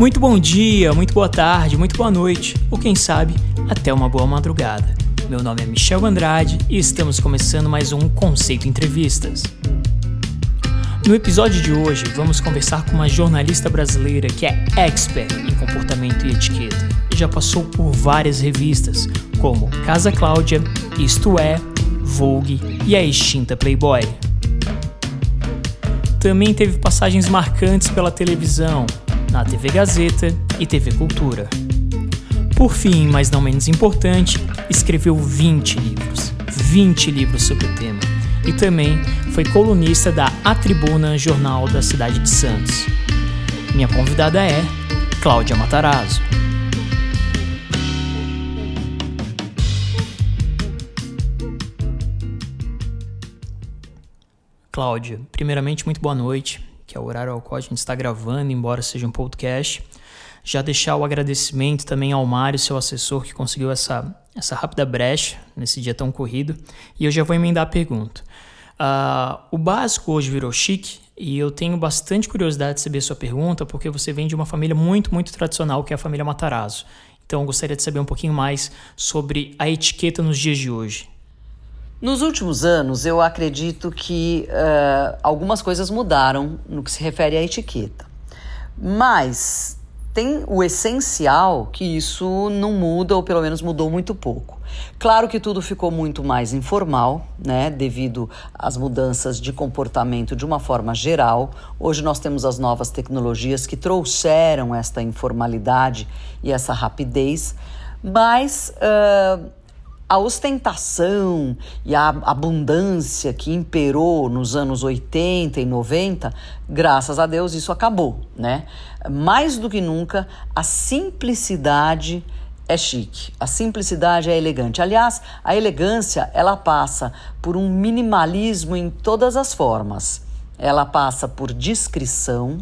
Muito bom dia, muito boa tarde, muito boa noite, ou quem sabe, até uma boa madrugada. Meu nome é Michel Andrade e estamos começando mais um Conceito Entrevistas. No episódio de hoje, vamos conversar com uma jornalista brasileira que é expert em comportamento e etiqueta e já passou por várias revistas, como Casa Cláudia, Isto É, Vogue e a extinta Playboy. Também teve passagens marcantes pela televisão, na TV Gazeta e TV Cultura. Por fim, mas não menos importante, escreveu 20 livros. 20 livros sobre o tema. E também foi colunista da A Tribuna Jornal da Cidade de Santos. Minha convidada é Cláudia Matarazzo. Cláudia, primeiramente, muito boa noite que é o horário ao qual a gente está gravando, embora seja um podcast. Já deixar o agradecimento também ao Mário, seu assessor, que conseguiu essa, essa rápida brecha nesse dia tão corrido. E eu já vou emendar a pergunta. Uh, o básico hoje virou chique e eu tenho bastante curiosidade de saber sua pergunta, porque você vem de uma família muito, muito tradicional, que é a família Matarazzo. Então eu gostaria de saber um pouquinho mais sobre a etiqueta nos dias de hoje. Nos últimos anos, eu acredito que uh, algumas coisas mudaram no que se refere à etiqueta. Mas tem o essencial que isso não muda, ou pelo menos mudou muito pouco. Claro que tudo ficou muito mais informal, né, devido às mudanças de comportamento de uma forma geral. Hoje nós temos as novas tecnologias que trouxeram esta informalidade e essa rapidez, mas. Uh, a ostentação e a abundância que imperou nos anos 80 e 90, graças a Deus isso acabou, né? Mais do que nunca, a simplicidade é chique, a simplicidade é elegante. Aliás, a elegância ela passa por um minimalismo em todas as formas. Ela passa por discrição,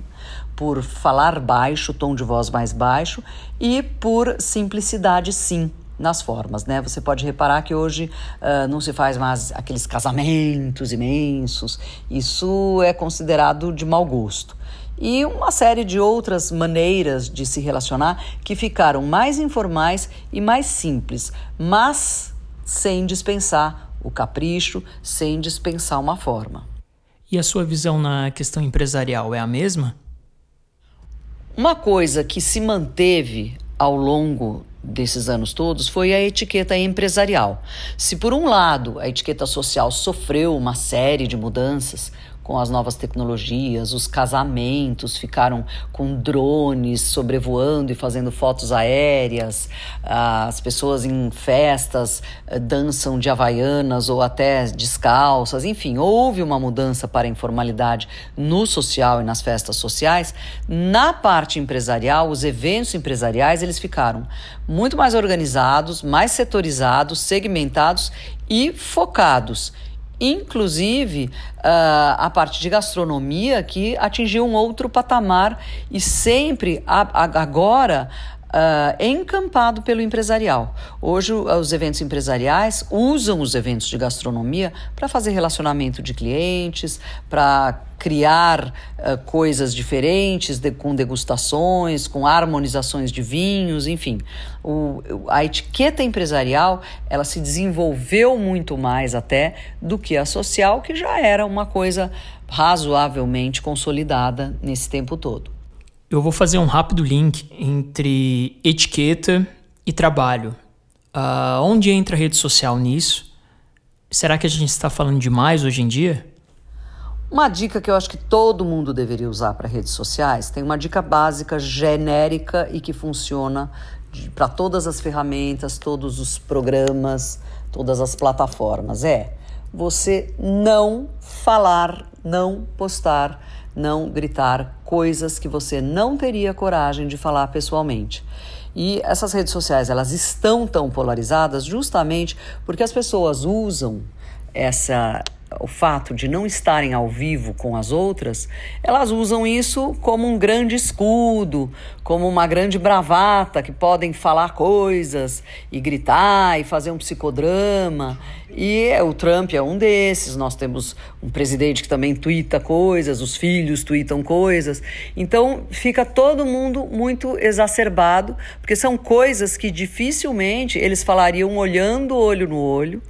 por falar baixo, tom de voz mais baixo e por simplicidade, sim nas formas, né? Você pode reparar que hoje uh, não se faz mais aqueles casamentos imensos, isso é considerado de mau gosto. E uma série de outras maneiras de se relacionar que ficaram mais informais e mais simples, mas sem dispensar o capricho, sem dispensar uma forma. E a sua visão na questão empresarial é a mesma? Uma coisa que se manteve ao longo desses anos todos foi a etiqueta empresarial. Se por um lado a etiqueta social sofreu uma série de mudanças, com as novas tecnologias, os casamentos ficaram com drones sobrevoando e fazendo fotos aéreas, as pessoas em festas eh, dançam de havaianas ou até descalças, enfim, houve uma mudança para a informalidade no social e nas festas sociais. Na parte empresarial, os eventos empresariais, eles ficaram muito mais organizados, mais setorizados, segmentados e focados inclusive uh, a parte de gastronomia que atingiu um outro patamar e sempre agora Uh, encampado pelo empresarial. Hoje, os eventos empresariais usam os eventos de gastronomia para fazer relacionamento de clientes, para criar uh, coisas diferentes, de, com degustações, com harmonizações de vinhos, enfim. O, a etiqueta empresarial ela se desenvolveu muito mais até do que a social, que já era uma coisa razoavelmente consolidada nesse tempo todo. Eu vou fazer um rápido link entre etiqueta e trabalho. Uh, onde entra a rede social nisso? Será que a gente está falando demais hoje em dia? Uma dica que eu acho que todo mundo deveria usar para redes sociais tem uma dica básica, genérica e que funciona para todas as ferramentas, todos os programas, todas as plataformas. É você não falar, não postar não gritar coisas que você não teria coragem de falar pessoalmente. E essas redes sociais, elas estão tão polarizadas justamente porque as pessoas usam essa o fato de não estarem ao vivo com as outras, elas usam isso como um grande escudo, como uma grande bravata, que podem falar coisas e gritar e fazer um psicodrama. E o Trump é um desses. Nós temos um presidente que também twitta coisas, os filhos tweetam coisas. Então fica todo mundo muito exacerbado, porque são coisas que dificilmente eles falariam olhando olho no olho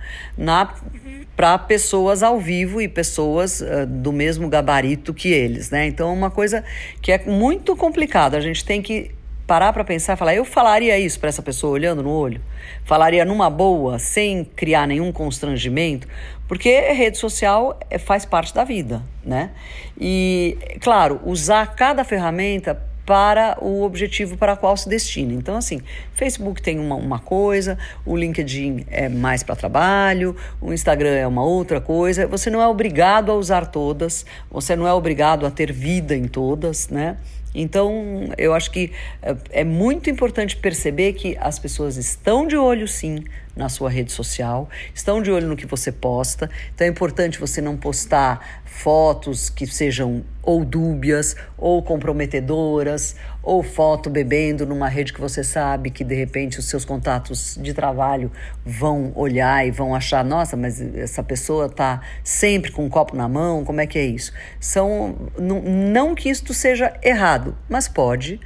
para pessoas ao vivo e pessoas uh, do mesmo gabarito que eles, né? Então é uma coisa que é muito complicada. A gente tem que parar para pensar falar: eu falaria isso para essa pessoa olhando no olho? Falaria numa boa, sem criar nenhum constrangimento? Porque rede social é, faz parte da vida, né? E, claro, usar cada ferramenta para o objetivo para qual se destina. Então, assim, Facebook tem uma, uma coisa, o LinkedIn é mais para trabalho, o Instagram é uma outra coisa. Você não é obrigado a usar todas, você não é obrigado a ter vida em todas, né? Então, eu acho que é, é muito importante perceber que as pessoas estão de olho, sim, na sua rede social, estão de olho no que você posta. Então, é importante você não postar fotos que sejam ou dúbias, ou comprometedoras, ou foto bebendo numa rede que você sabe que de repente os seus contatos de trabalho vão olhar e vão achar, nossa, mas essa pessoa está sempre com um copo na mão, como é que é isso? São não, não que isto seja errado, mas pode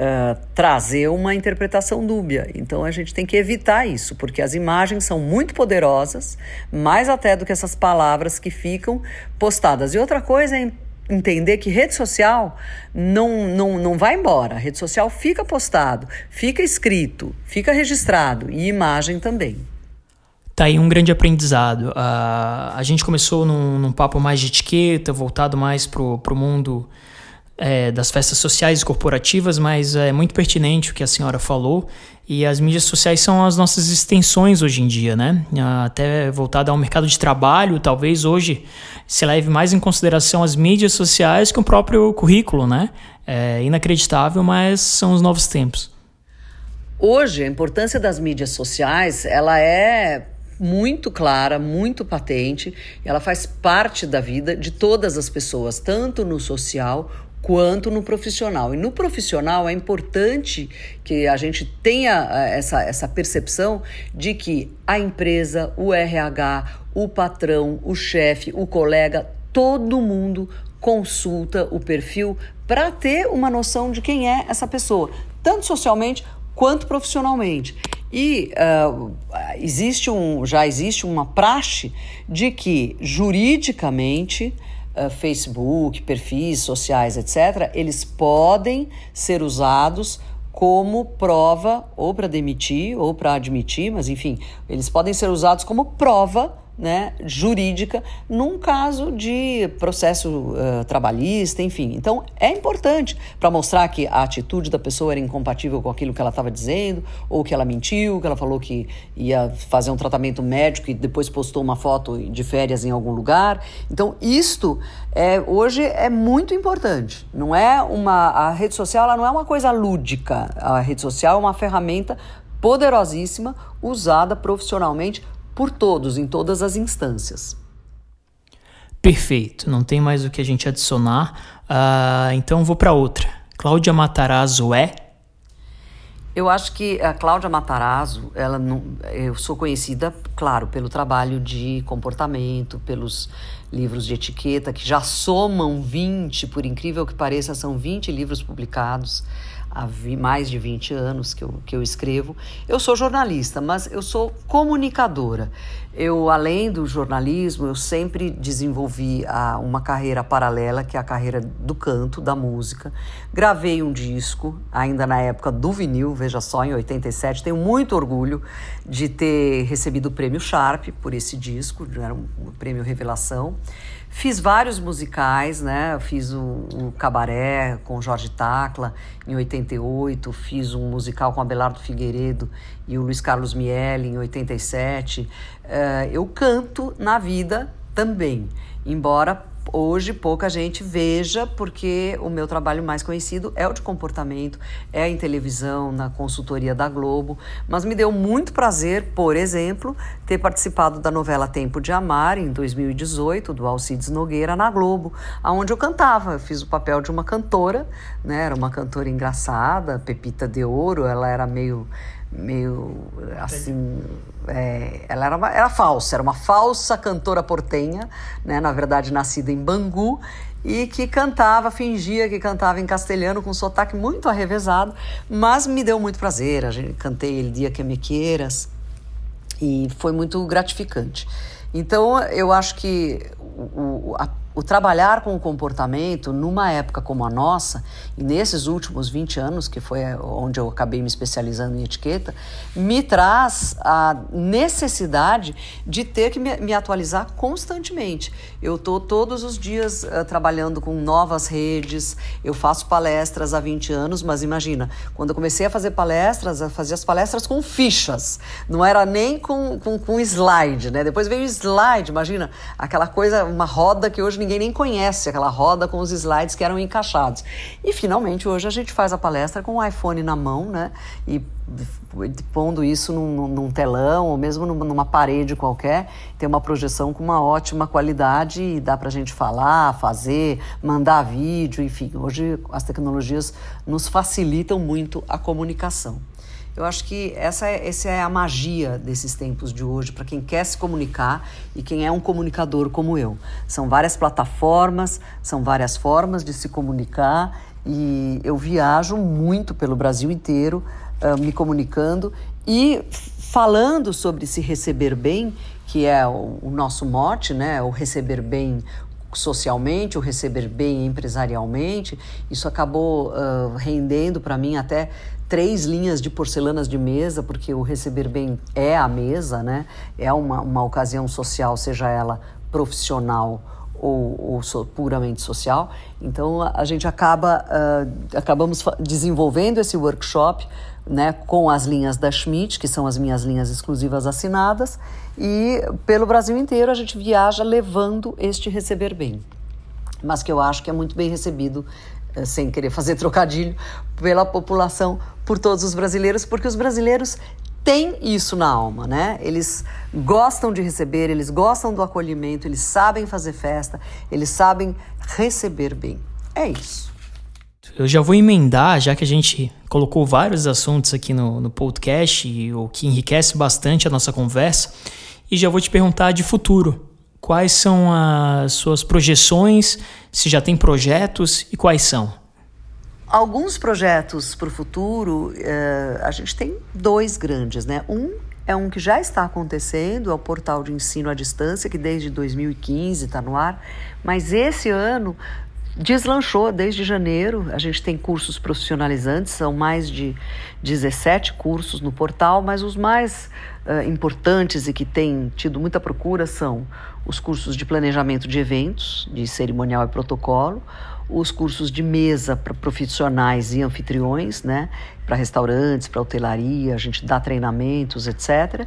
Uh, trazer uma interpretação dúbia. Então a gente tem que evitar isso, porque as imagens são muito poderosas, mais até do que essas palavras que ficam postadas. E outra coisa é entender que rede social não, não, não vai embora. A rede social fica postado, fica escrito, fica registrado e imagem também. Tá aí um grande aprendizado. Uh, a gente começou num, num, papo mais de etiqueta, voltado mais pro, pro mundo é, das festas sociais e corporativas, mas é muito pertinente o que a senhora falou. E as mídias sociais são as nossas extensões hoje em dia, né? Até voltada ao mercado de trabalho, talvez hoje se leve mais em consideração as mídias sociais que o próprio currículo, né? É inacreditável, mas são os novos tempos. Hoje, a importância das mídias sociais, ela é muito clara, muito patente, ela faz parte da vida de todas as pessoas, tanto no social quanto no profissional. E no profissional é importante que a gente tenha eh, essa, essa percepção de que a empresa, o RH, o patrão, o chefe, o colega, todo mundo consulta o perfil para ter uma noção de quem é essa pessoa, tanto socialmente quanto profissionalmente. E uh, existe um, já existe uma praxe de que juridicamente uh, Facebook, perfis sociais, etc., eles podem ser usados como prova ou para demitir ou para admitir, mas enfim, eles podem ser usados como prova né, jurídica num caso de processo uh, trabalhista, enfim. Então é importante para mostrar que a atitude da pessoa era incompatível com aquilo que ela estava dizendo, ou que ela mentiu, que ela falou que ia fazer um tratamento médico e depois postou uma foto de férias em algum lugar. Então isto é, hoje é muito importante. Não é uma a rede social ela não é uma coisa lúdica. A rede social é uma ferramenta poderosíssima usada profissionalmente por todos, em todas as instâncias. Perfeito, não tem mais o que a gente adicionar. Uh, então vou para outra. Cláudia Matarazzo é? Eu acho que a Cláudia Matarazzo, ela não, eu sou conhecida, claro, pelo trabalho de comportamento, pelos livros de etiqueta, que já somam 20, por incrível que pareça, são 20 livros publicados há mais de 20 anos que eu, que eu escrevo. Eu sou jornalista, mas eu sou comunicadora. Eu, além do jornalismo, eu sempre desenvolvi a, uma carreira paralela, que é a carreira do canto, da música. Gravei um disco, ainda na época do vinil, veja só, em 87. Tenho muito orgulho de ter recebido o prêmio Sharp por esse disco, era um, um prêmio Revelação. Fiz vários musicais, né? Fiz o, o Cabaré com Jorge Tacla em 88, fiz um musical com Abelardo Figueiredo e o Luiz Carlos Miele em 87. Uh, eh, eu canto na vida também, embora hoje pouca gente veja, porque o meu trabalho mais conhecido é o de comportamento, é em televisão, na consultoria da Globo. Mas me deu muito prazer, por exemplo, ter participado da novela Tempo de Amar, em 2018, do Alcides Nogueira, na Globo, onde eu cantava. Eu fiz o papel de uma cantora, né? era uma cantora engraçada, Pepita de Ouro, ela era meio meio assim é, ela era, uma, era falsa era uma falsa cantora portenha né na verdade nascida em Bangu e que cantava fingia que cantava em castelhano com um sotaque muito arrevesado mas me deu muito prazer a gente cantei ele dia que me queiras e foi muito gratificante. Então eu acho que o, a o trabalhar com o comportamento numa época como a nossa, e nesses últimos 20 anos, que foi onde eu acabei me especializando em etiqueta, me traz a necessidade de ter que me, atualizar constantemente. Eu estou todos os dias uh, trabalhando com novas redes, eu faço palestras há 20 anos, mas imagina, quando eu comecei a fazer palestras, eu fazia as palestras com fichas, não era nem com, com, com slide, né? Depois veio slide, imagina, aquela coisa, uma roda que hoje ninguém nem conhece, aquela roda com os slides que eram encaixados. E finalmente hoje a gente faz a palestra com o iPhone na mão, né? E pondo isso num, num, telão ou mesmo numa parede qualquer, tem uma projeção com uma ótima qualidade e dá para a gente falar, fazer, mandar vídeo, enfim. Hoje as tecnologias nos facilitam muito a comunicação. Eu acho que essa é, essa é a magia desses tempos de hoje, para quem quer se comunicar e quem é um comunicador como eu. São várias plataformas, são várias formas de se comunicar e eu viajo muito pelo Brasil inteiro uh, me comunicando e falando sobre se receber bem, que é o, o nosso mote, né? O receber bem socialmente, o receber bem empresarialmente. Isso acabou uh, rendendo para mim até três linhas de porcelanas de mesa, porque o receber bem é a mesa, né? É uma, uma ocasião social, seja ela profissional ou, ou so, puramente social. Então a, gente acaba uh, acabamos desenvolvendo esse workshop né, com as linhas da Schmidt, que são as minhas linhas exclusivas assinadas, e pelo Brasil inteiro a gente viaja levando este receber bem. Mas que eu acho que é muito bem recebido eh, sem querer fazer trocadilho, pela população, por todos os brasileiros, porque os brasileiros têm isso na alma, né? Eles gostam de receber, eles gostam do acolhimento, eles sabem fazer festa, eles sabem receber bem. É isso. Eu já vou emendar, já que a gente colocou vários assuntos aqui no, no podcast, o que enriquece bastante a nossa conversa, e já vou te perguntar de futuro. Quais são as suas projeções? Se já tem projetos e quais são? Alguns projetos para o futuro, uh, a gente tem dois grandes, né? Um é um que já está acontecendo, é o portal de ensino à distância, que desde 2015 está no ar, mas esse ano deslanchou desde janeiro. A gente tem cursos profissionalizantes, são mais de 17 cursos no portal, mas os mais uh, importantes e que têm tido muita procura são os cursos de planejamento de eventos, de cerimonial e protocolo, os cursos de mesa para profissionais e anfitriões, né, para restaurantes, para hotelaria, a gente dá treinamentos, etc.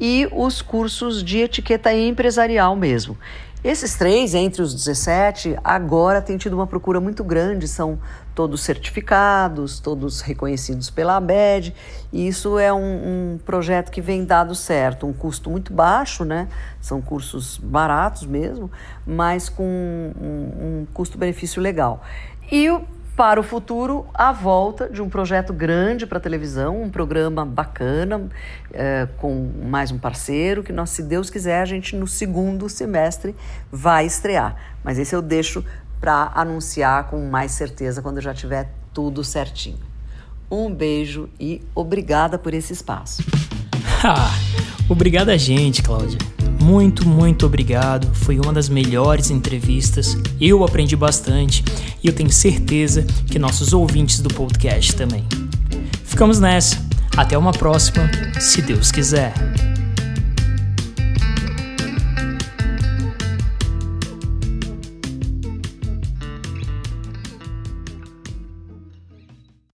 E os cursos de etiqueta empresarial mesmo. Esses três, entre os 17, agora têm tido uma procura muito grande, são todos certificados, todos reconhecidos pela ABED, e isso é um, um, projeto que vem dado certo, um custo muito baixo, né? São cursos baratos mesmo, mas com um, um custo-benefício legal. E para o futuro a volta de um projeto grande para a televisão, um programa bacana, é, com mais um parceiro, que nós, se Deus quiser, a gente no segundo semestre vai estrear. Mas esse eu deixo para anunciar com mais certeza quando já tiver tudo certinho. Um beijo e obrigada por esse espaço. obrigada a gente, Cláudia. Muito, muito obrigado. Foi uma das melhores entrevistas. Eu aprendi bastante e eu tenho certeza que nossos ouvintes do podcast também. Ficamos nessa. Até uma próxima, se Deus quiser.